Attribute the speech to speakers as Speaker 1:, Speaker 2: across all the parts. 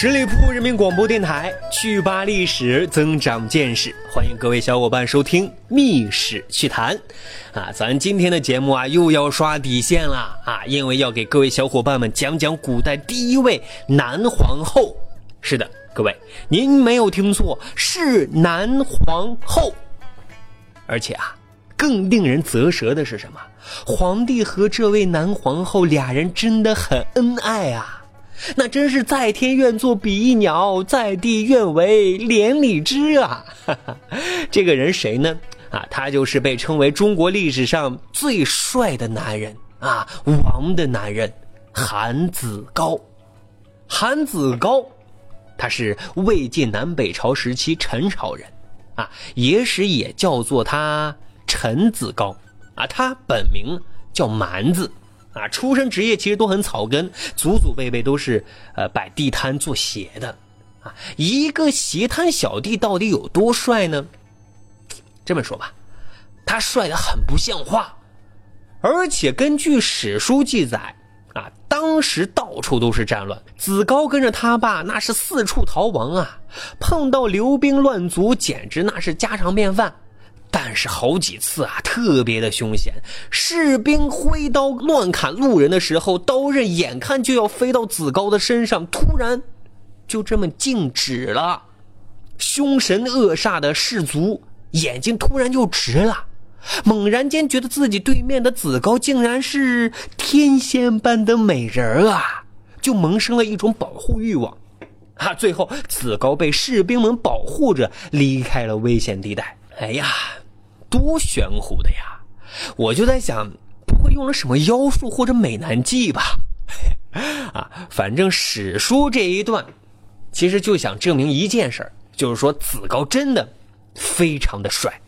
Speaker 1: 十里铺人民广播电台，趣扒历史，增长见识，欢迎各位小伙伴收听《密史趣谈》啊！咱今天的节目啊，又要刷底线了啊！因为要给各位小伙伴们讲讲古代第一位男皇后。是的，各位，您没有听错，是男皇后。而且啊，更令人啧舌的是什么？皇帝和这位。男皇后俩人真的很恩爱啊！那真是在天愿作比翼鸟，在地愿为连理枝啊！这个人谁呢？啊，他就是被称为中国历史上最帅的男人啊，王的男人韩子高。韩子高，他是魏晋南北朝时期陈朝人，啊，野史也叫做他陈子高，啊，他本名叫蛮子。啊，出身职业其实都很草根，祖祖辈辈都是呃摆地摊做鞋的，啊，一个鞋摊小弟到底有多帅呢？这么说吧，他帅的很不像话，而且根据史书记载，啊，当时到处都是战乱，子高跟着他爸那是四处逃亡啊，碰到流兵乱卒，简直那是家常便饭。但是好几次啊，特别的凶险。士兵挥刀乱砍路人的时候，刀刃眼看就要飞到子高的身上，突然就这么静止了。凶神恶煞的士卒眼睛突然就直了，猛然间觉得自己对面的子高竟然是天仙般的美人啊，就萌生了一种保护欲望。啊，最后子高被士兵们保护着离开了危险地带。哎呀，多玄乎的呀！我就在想，不会用了什么妖术或者美男计吧？啊，反正史书这一段，其实就想证明一件事，就是说子高真的非常的帅，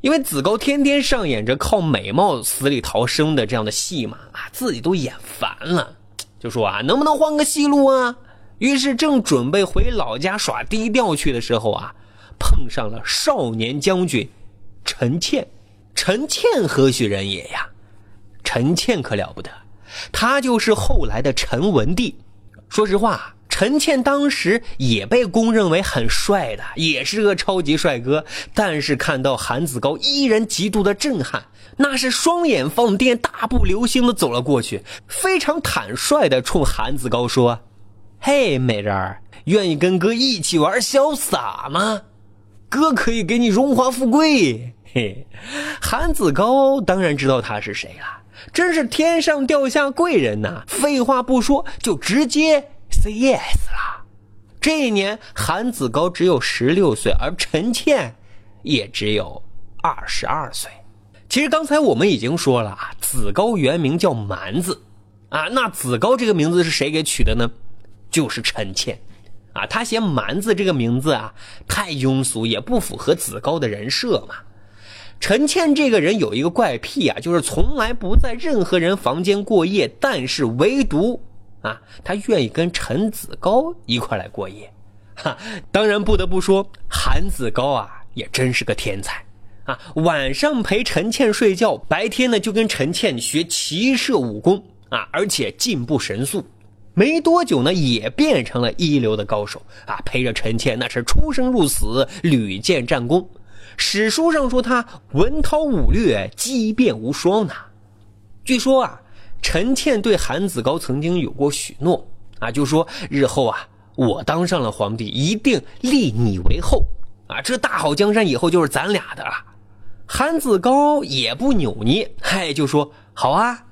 Speaker 1: 因为子高天天上演着靠美貌死里逃生的这样的戏嘛，啊，自己都演烦了，就说啊，能不能换个戏路啊？于是正准备回老家耍低调去的时候啊。碰上了少年将军陈倩，陈倩何许人也呀？陈倩可了不得，他就是后来的陈文帝。说实话，陈倩当时也被公认为很帅的，也是个超级帅哥。但是看到韩子高，依然极度的震撼，那是双眼放电，大步流星的走了过去，非常坦率的冲韩子高说：“嘿，美人儿，愿意跟哥一起玩潇洒吗？”哥可以给你荣华富贵，嘿，韩子高当然知道他是谁了，真是天上掉下贵人呐！废话不说，就直接 say yes 了。这一年，韩子高只有十六岁，而陈倩也只有二十二岁。其实刚才我们已经说了啊，子高原名叫蛮子，啊，那子高这个名字是谁给取的呢？就是陈倩。啊，他嫌蛮子这个名字啊太庸俗，也不符合子高的人设嘛。陈倩这个人有一个怪癖啊，就是从来不在任何人房间过夜，但是唯独啊，他愿意跟陈子高一块来过夜。哈，当然不得不说，韩子高啊也真是个天才啊，晚上陪陈倩睡觉，白天呢就跟陈倩学骑射武功啊，而且进步神速。没多久呢，也变成了一流的高手啊！陪着陈倩那是出生入死，屡建战功。史书上说他文韬武略，机变无双呢。据说啊，陈倩对韩子高曾经有过许诺啊，就说日后啊，我当上了皇帝，一定立你为后啊！这大好江山以后就是咱俩的了。韩子高也不扭捏，嗨，就说好啊，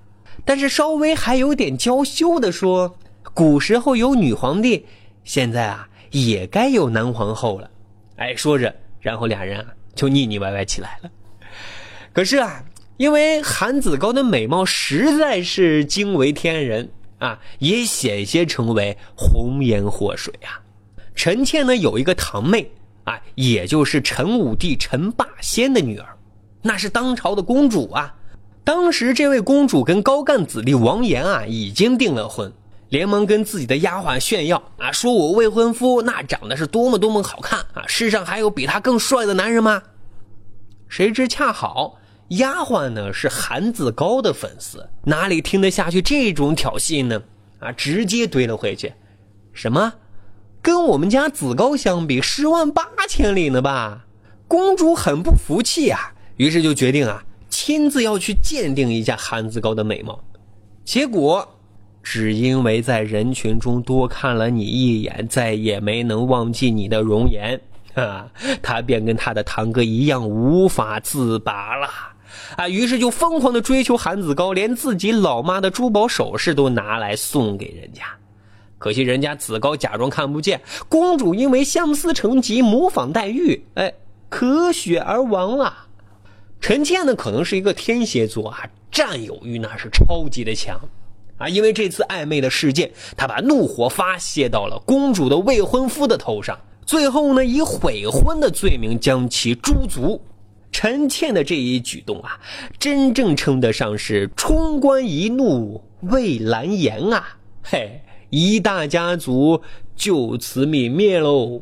Speaker 1: 但是稍微还有点娇羞的说。古时候有女皇帝，现在啊也该有男皇后了。哎，说着，然后俩人啊就腻腻歪歪起来了。可是啊，因为韩子高的美貌实在是惊为天人啊，也险些成为红颜祸水啊。陈倩呢有一个堂妹啊，也就是陈武帝陈霸先的女儿，那是当朝的公主啊。当时这位公主跟高干子弟王岩啊已经订了婚，连忙跟自己的丫鬟炫耀啊，说我未婚夫那长得是多么多么好看啊，世上还有比他更帅的男人吗？谁知恰好丫鬟呢是韩子高的粉丝，哪里听得下去这种挑衅呢？啊，直接怼了回去，什么？跟我们家子高相比，十万八千里呢吧？公主很不服气啊，于是就决定啊。亲自要去鉴定一下韩子高的美貌，结果只因为在人群中多看了你一眼，再也没能忘记你的容颜。啊，他便跟他的堂哥一样无法自拔了。啊，于是就疯狂的追求韩子高，连自己老妈的珠宝首饰都拿来送给人家，可惜人家子高假装看不见，公主因为相思成疾，模仿黛玉，哎，咳血而亡了。陈倩呢，可能是一个天蝎座啊，占有欲那是超级的强，啊，因为这次暧昧的事件，他把怒火发泄到了公主的未婚夫的头上，最后呢，以悔婚的罪名将其诛族。陈倩的这一举动啊，真正称得上是冲冠一怒为蓝颜啊，嘿，一大家族就此泯灭喽。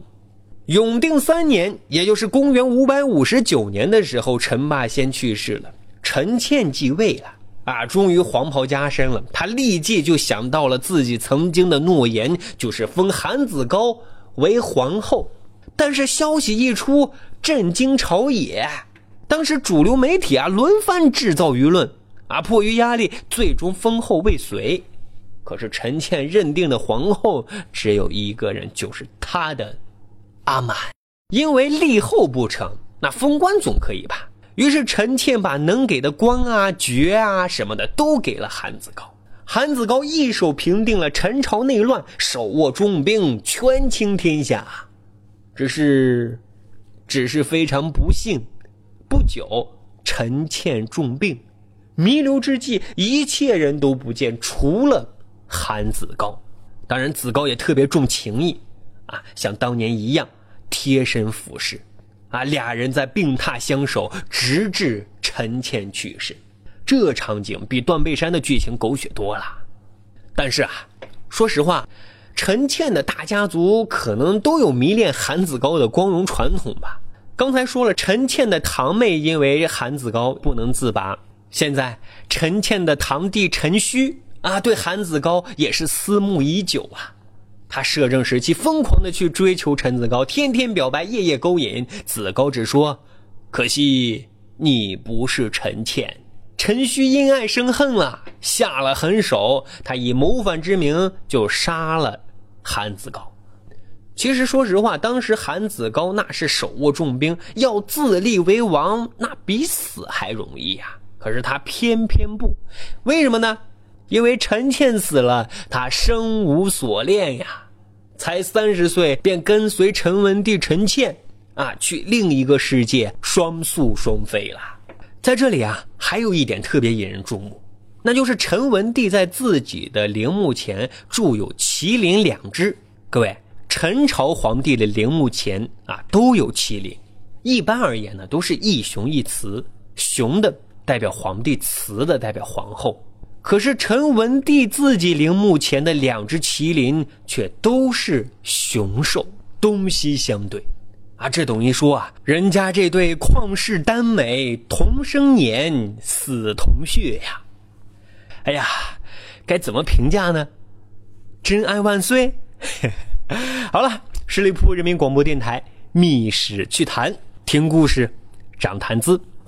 Speaker 1: 永定三年，也就是公元五百五十九年的时候，陈霸先去世了，陈倩继位了。啊，终于黄袍加身了。他立即就想到了自己曾经的诺言，就是封韩子高为皇后。但是消息一出，震惊朝野。当时主流媒体啊，轮番制造舆论。啊，迫于压力，最终封后未遂。可是陈倩认定的皇后只有一个人，就是她的。阿满，因为立后不成，那封官总可以吧？于是陈倩把能给的官啊、爵啊什么的都给了韩子高。韩子高一手平定了陈朝内乱，手握重兵，权倾天下。只是，只是非常不幸，不久陈倩重病，弥留之际，一切人都不见，除了韩子高。当然，子高也特别重情义，啊，像当年一样。贴身服侍，啊，俩人在病榻相守，直至陈倩去世。这场景比断背山的剧情狗血多了。但是啊，说实话，陈倩的大家族可能都有迷恋韩子高的光荣传统吧。刚才说了，陈倩的堂妹因为韩子高不能自拔，现在陈倩的堂弟陈虚啊，对韩子高也是思慕已久啊。他摄政时期疯狂的去追求陈子高，天天表白，夜夜勾引。子高只说：“可惜你不是陈倩。”陈顼因爱生恨了，下了狠手，他以谋反之名就杀了韩子高。其实说实话，当时韩子高那是手握重兵，要自立为王，那比死还容易呀。可是他偏偏不，为什么呢？因为陈倩死了，他生无所恋呀，才三十岁便跟随陈文帝陈倩啊去另一个世界双宿双飞了。在这里啊，还有一点特别引人注目，那就是陈文帝在自己的陵墓前铸有麒麟两只。各位，陈朝皇帝的陵墓前啊都有麒麟，一般而言呢都是一雄一雌，雄的代表皇帝，雌的代表皇后。可是陈文帝自己陵墓前的两只麒麟却都是雄兽，东西相对，啊，这等于说啊，人家这对旷世丹美同生年，死同血呀！哎呀，该怎么评价呢？真爱万岁！好了，十里铺人民广播电台密室趣谈，听故事，长谈资。